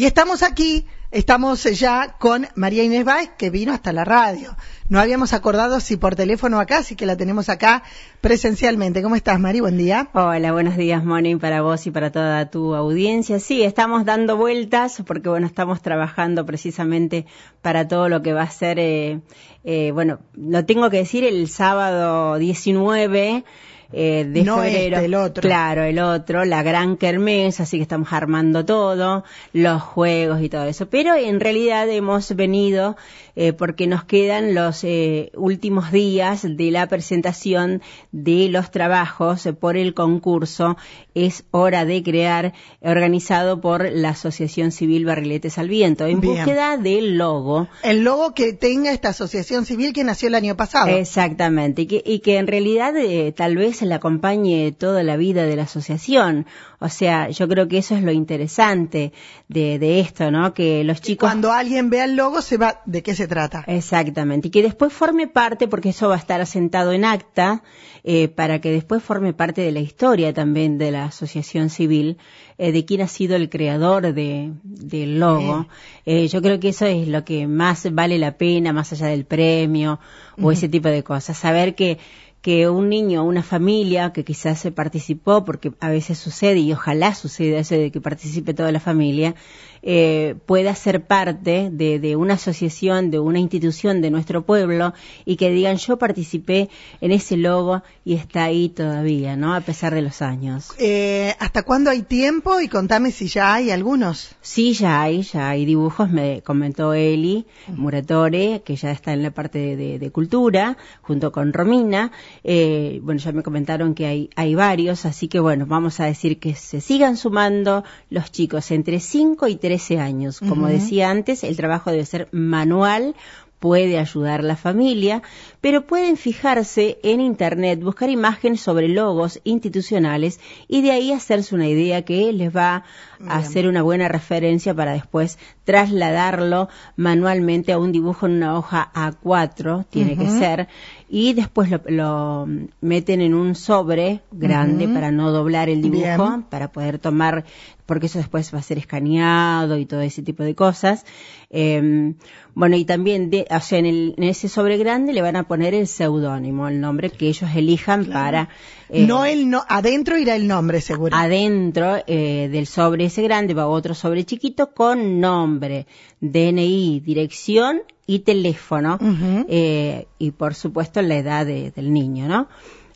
Y estamos aquí, estamos ya con María Inés Báez, que vino hasta la radio. No habíamos acordado si por teléfono acá, así que la tenemos acá presencialmente. ¿Cómo estás, Mari? Buen día. Hola, buenos días, Moni, para vos y para toda tu audiencia. Sí, estamos dando vueltas porque, bueno, estamos trabajando precisamente para todo lo que va a ser, eh, eh, bueno, lo tengo que decir, el sábado 19 eh, de no febrero. Este, el otro. Claro, el otro, la gran kermés, así que estamos armando todo, los juegos y todo eso. Pero en realidad hemos venido eh, porque nos quedan los eh, últimos días de la presentación de los trabajos por el concurso Es Hora de Crear, organizado por la Asociación Civil Barriletes al Viento, en Bien. búsqueda del logo. El logo que tenga esta asociación civil que nació el año pasado. Exactamente, y que, y que en realidad eh, tal vez le acompañe toda la vida de la asociación. O sea, yo creo que eso es lo interesante de, de esto, ¿no? Que los chicos... Cuando alguien vea el logo se va de qué se trata. Exactamente, y que después forme parte, porque eso va a estar asentado en acta, eh, para que después forme parte de la historia también de la asociación civil, eh, de quién ha sido el creador de, del logo. Eh, yo creo que eso es lo que más vale la pena, más allá del premio o ese tipo de cosas. Saber que que un niño una familia que quizás se participó, porque a veces sucede y ojalá suceda eso de que participe toda la familia, eh, pueda ser parte de, de, una asociación, de una institución de nuestro pueblo y que digan yo participé en ese logo y está ahí todavía, ¿no? A pesar de los años. Eh, ¿Hasta cuándo hay tiempo? Y contame si ya hay algunos. Sí, ya hay, ya hay dibujos, me comentó Eli Muratore, que ya está en la parte de, de, de cultura, junto con Romina. Eh, bueno, ya me comentaron que hay, hay varios, así que bueno, vamos a decir que se sigan sumando los chicos entre 5 y 13 años. Como uh -huh. decía antes, el trabajo debe ser manual puede ayudar la familia, pero pueden fijarse en Internet, buscar imágenes sobre logos institucionales y de ahí hacerse una idea que les va a hacer una buena referencia para después trasladarlo manualmente a un dibujo en una hoja A4, tiene uh -huh. que ser, y después lo, lo, meten en un sobre grande uh -huh. para no doblar el dibujo, Bien. para poder tomar, porque eso después va a ser escaneado y todo ese tipo de cosas. Eh, bueno, y también, de, o sea, en, el, en, ese sobre grande le van a poner el seudónimo, el nombre que ellos elijan claro. para... Eh, no el no, adentro irá el nombre, seguro. Adentro eh, del sobre ese grande va otro sobre chiquito con nombre, DNI, dirección y teléfono, uh -huh. eh, y por supuesto la edad de, del niño, ¿no?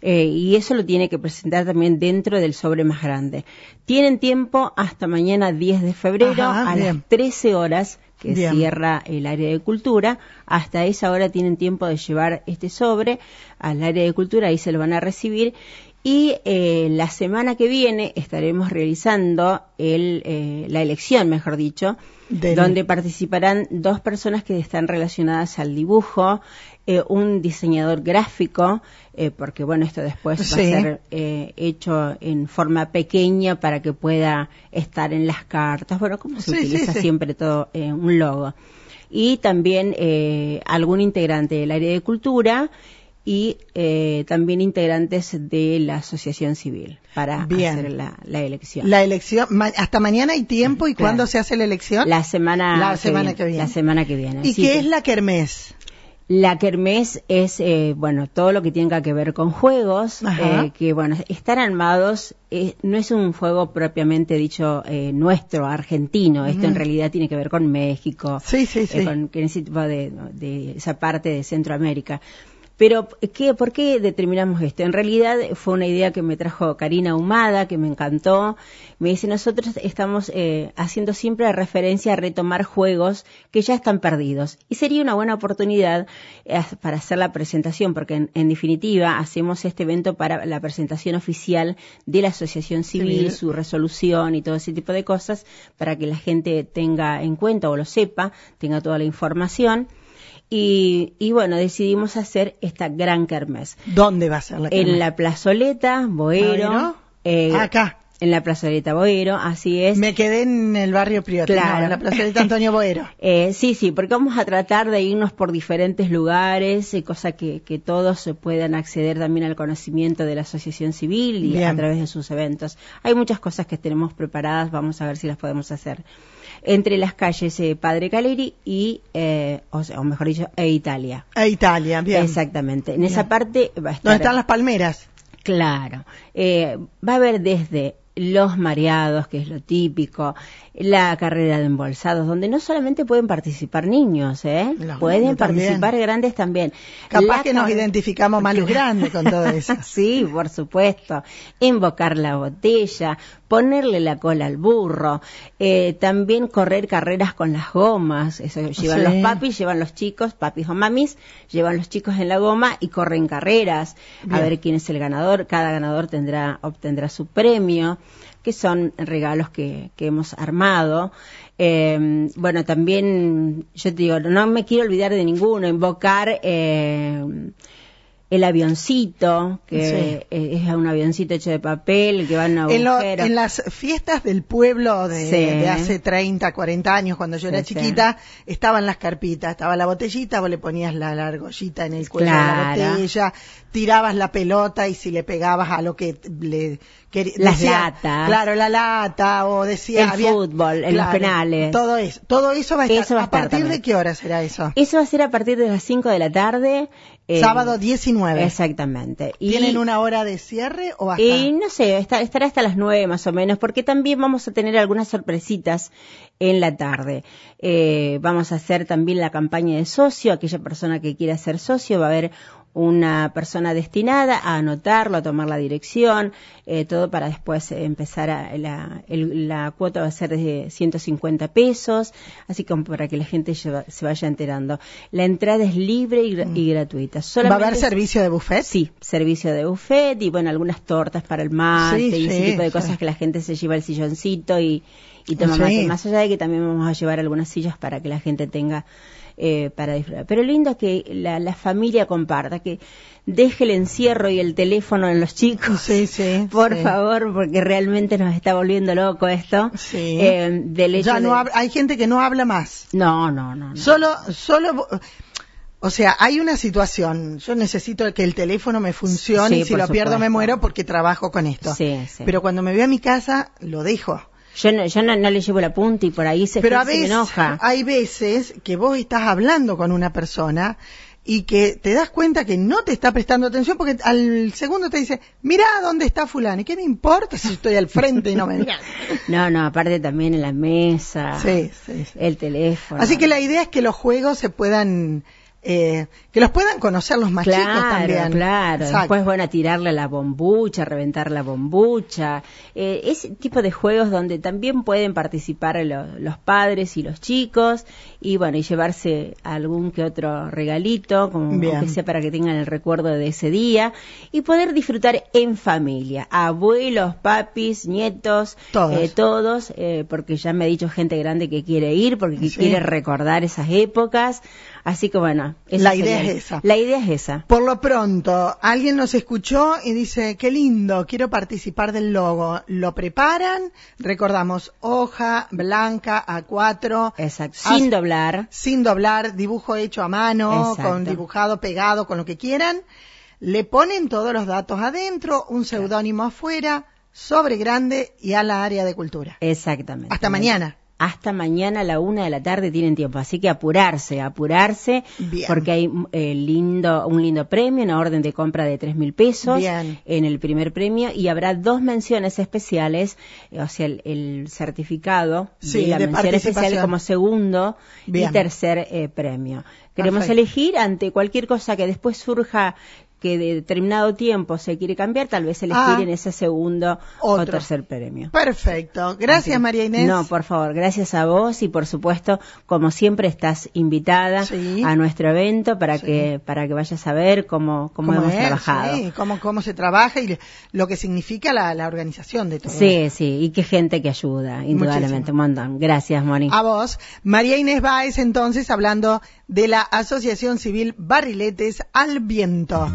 Eh, y eso lo tiene que presentar también dentro del sobre más grande. Tienen tiempo hasta mañana 10 de febrero Ajá, a bien. las 13 horas que Bien. cierra el área de cultura. Hasta esa hora tienen tiempo de llevar este sobre al área de cultura, ahí se lo van a recibir. Y eh, la semana que viene estaremos realizando el, eh, la elección, mejor dicho, Del- donde participarán dos personas que están relacionadas al dibujo, eh, un diseñador gráfico, eh, porque bueno, esto después va a ser eh, hecho en forma pequeña para que pueda estar en las cartas, bueno, como se Sí, utiliza sí. siempre todo eh, un logo. Y también eh, algún integrante del área de cultura y eh, también integrantes de la asociación civil para Bien. hacer la, la elección. La elección, ma- hasta mañana hay tiempo y Claro. cuándo se hace la elección. La semana, La semana que viene. La semana que viene. ¿Y qué que es la kermés? La kermés es, eh, bueno, todo lo que tenga que ver con juegos, eh, que, bueno, están armados, eh, no es un juego propiamente dicho eh, nuestro, argentino, esto en realidad tiene que ver con México, Sí, sí, sí. eh, con, con ese tipo de, de esa parte de Centroamérica. Pero, ¿qué, ¿por qué determinamos esto? En realidad fue una idea que me trajo Karina Humada, que me encantó. Me dice, nosotros estamos eh, haciendo siempre referencia a retomar juegos que ya están perdidos. Y sería una buena oportunidad eh, para hacer la presentación, porque en, en definitiva hacemos este evento para la presentación oficial de la Asociación Civil, Civil. su resolución y todo ese tipo de cosas, para que la gente tenga en cuenta o lo sepa, tenga toda la información. Y, y bueno, decidimos hacer esta gran kermés. ¿Dónde va a ser la kermés? En la plazoleta, Boero. Eh, Acá. En la plazoleta Boero, así es. Me quedé en el barrio Priote, Claro. no, en la plazoleta Antonio Boero. Eh, sí, sí, porque vamos a tratar de irnos por diferentes lugares, eh, cosa que, que todos puedan acceder también al conocimiento de la asociación civil y Bien. a través de sus eventos. Hay muchas cosas que tenemos preparadas, vamos a ver si las podemos hacer. Entre las calles eh, Padre Caleri y, eh, o, sea, o mejor dicho, e Italia. A Italia, bien. Exactamente. En Bien. esa parte va a estar. ¿Dónde están las palmeras? Claro. Eh, va a haber desde los mareados, que es lo típico, la carrera de embolsados, donde no solamente pueden participar niños, ¿eh? Los pueden también. participar grandes también. Capaz La que nos identificamos más los grandes con todo eso. sí, por supuesto. Invocar la botella, ponerle la cola al burro, eh, también correr carreras con las gomas. Eso llevan Sí. los papis, llevan los chicos, papis o mamis, llevan los chicos en la goma y corren carreras. A ver quién es el ganador. Cada ganador tendrá, obtendrá su premio, que son regalos que, que hemos armado. Eh, bueno, también, yo te digo, no me quiero olvidar de ninguno, invocar eh, el avioncito, que Sí. es un avioncito hecho de papel, que va en un En, lo- en las fiestas del pueblo de, Sí. de hace 30, 40 años, cuando yo era Sí, chiquita, estaban las carpitas, estaba la botellita, vos le ponías la, la argollita en el cuello de la botella, tirabas la pelota y si le pegabas a lo que le Las decía- latas. Claro, la lata, o decía... El fútbol, en los penales. Todo eso, todo eso va a estar. Eso va a ¿A estar partir de qué hora será eso? Eso va a ser a partir de las 5 de la tarde. eh, Sábado 19. Exactamente. Y- ¿Tienen una hora de cierre o hasta? Y no sé, está- estará hasta las nueve más o menos, porque también vamos a tener algunas sorpresitas en la tarde. Eh, vamos a hacer también la campaña de socio, aquella persona que quiera ser socio va a haber una persona destinada a anotarlo, a tomar la dirección, eh, todo para después empezar a, la, el- la cuota va a ser de 150 pesos, así como para que la gente lleva- se vaya enterando. La entrada es libre y, y gratuita. ¿Va a Solamente haber servicio de buffet? Sí, servicio de buffet y bueno, algunas tortas para el mate Sí, y ese sí, tipo de sí. cosas que la gente se lleva el silloncito y, y toma mate. Más allá de que también vamos a llevar algunas sillas para que la gente tenga eh, para disfrutar. Pero lindo es que la, la familia comparta, que deje el encierro y el teléfono en los chicos. Sí, sí. Por sí. favor, porque realmente nos está volviendo loco esto. Sí. Eh, del hecho Ya no de- hay gente que no habla más. No, no, no. no. Solo, solo, o sea, hay una situación. Yo necesito que el teléfono me funcione Sí, y si lo pierdo me muero porque trabajo con esto. Sí, sí. Pero cuando me voy a mi casa, lo dejo. Yo, no, yo no, no le llevo la punta y por ahí se, Pero a se veces, enoja. hay veces que vos estás hablando con una persona y que te das cuenta que no te está prestando atención porque al segundo te dice, mirá dónde está fulano. ¿Y qué me importa si estoy al frente y no me miras? No, no, aparte también en la mesa, Sí, sí, sí. el teléfono. Así que la idea es que los juegos se puedan, eh, que los puedan conocer los más chicos también. claro. Exacto. Después, bueno, tirarle a la bombucha, reventar la bombucha. Eh, ese tipo de juegos donde también pueden participar lo- los padres y los chicos. Y bueno, y llevarse algún que otro regalito, como que sea para que tengan el recuerdo de ese día. Y poder disfrutar en familia. Abuelos, papis, nietos, Todos. eh, todos, eh, porque ya me ha dicho gente grande que quiere ir, porque Sí. quiere recordar esas épocas. Así que bueno, La idea sería- es esa. La idea es esa. Por lo pronto, alguien nos escuchó y dice, qué lindo, quiero participar del logo. Lo preparan, recordamos, hoja blanca A4. Exacto. Sin doblar. Sin doblar, dibujo hecho a mano, Exacto. con dibujado, pegado, con lo que quieran. Le ponen todos los datos adentro, un seudónimo afuera, sobre grande y a la área de cultura. Exactamente. Hasta mañana. Hasta mañana a la una de la tarde tienen tiempo, así que apurarse, apurarse, Bien. porque hay eh, lindo, un lindo premio, una orden de compra de tres mil pesos Bien. en el primer premio y habrá dos menciones especiales, eh, o sea, el, el certificado Sí, de la de mención especial como segundo Bien. y tercer eh, premio. Queremos Perfecto. elegir ante cualquier cosa que después surja que de determinado tiempo se quiere cambiar, tal vez elegir Ah. en ese segundo o tercer premio. Perfecto. Gracias, María Inés. No, por favor, gracias a vos y por supuesto, como siempre, estás invitada Sí. a nuestro evento para Sí. que para que vayas a ver cómo, cómo, hemos es? trabajado. Sí, cómo, cómo se trabaja y lo que significa la, la organización de todo. Sí, sí, y qué gente que ayuda, indudablemente, un montón. Gracias, Moni. A vos. María Inés Báez, entonces, hablando de la Asociación Civil Barriletes al Viento.